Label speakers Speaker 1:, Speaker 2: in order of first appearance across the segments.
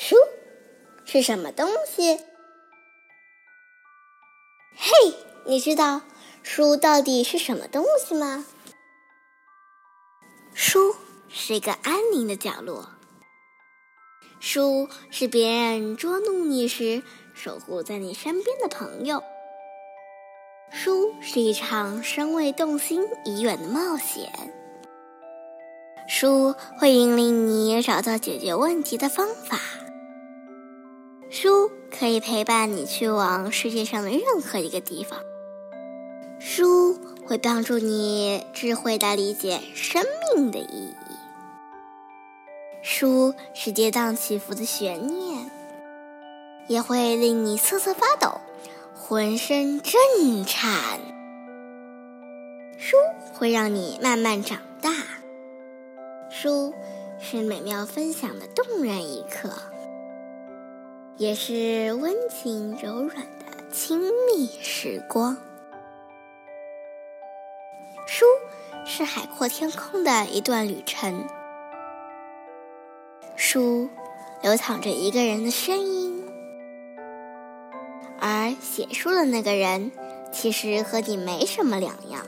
Speaker 1: 书是什么东西？嘿，你知道书到底是什么东西吗？书是一个安宁的角落，书是别人捉弄你时守护在你身边的朋友。书是一场身未动心已远的冒险，书会引领你找到解决问题的方法，书可以陪伴你去往世界上的任何一个地方，书会帮助你智慧的理解生命的意义，书是跌宕起伏的悬念，也会令你瑟瑟发抖。浑身震颤，书会让你慢慢长大。书是美妙分享的动人一，也是温情柔软的亲密时光。书是海阔天空的一段旅程，书流淌着一个人的声音。而写书的那个人，其实和你没什么两样，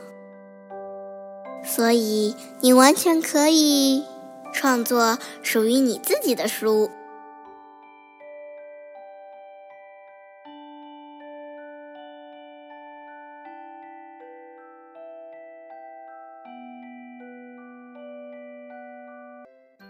Speaker 1: 所以你完全可以创作属于你自己的书。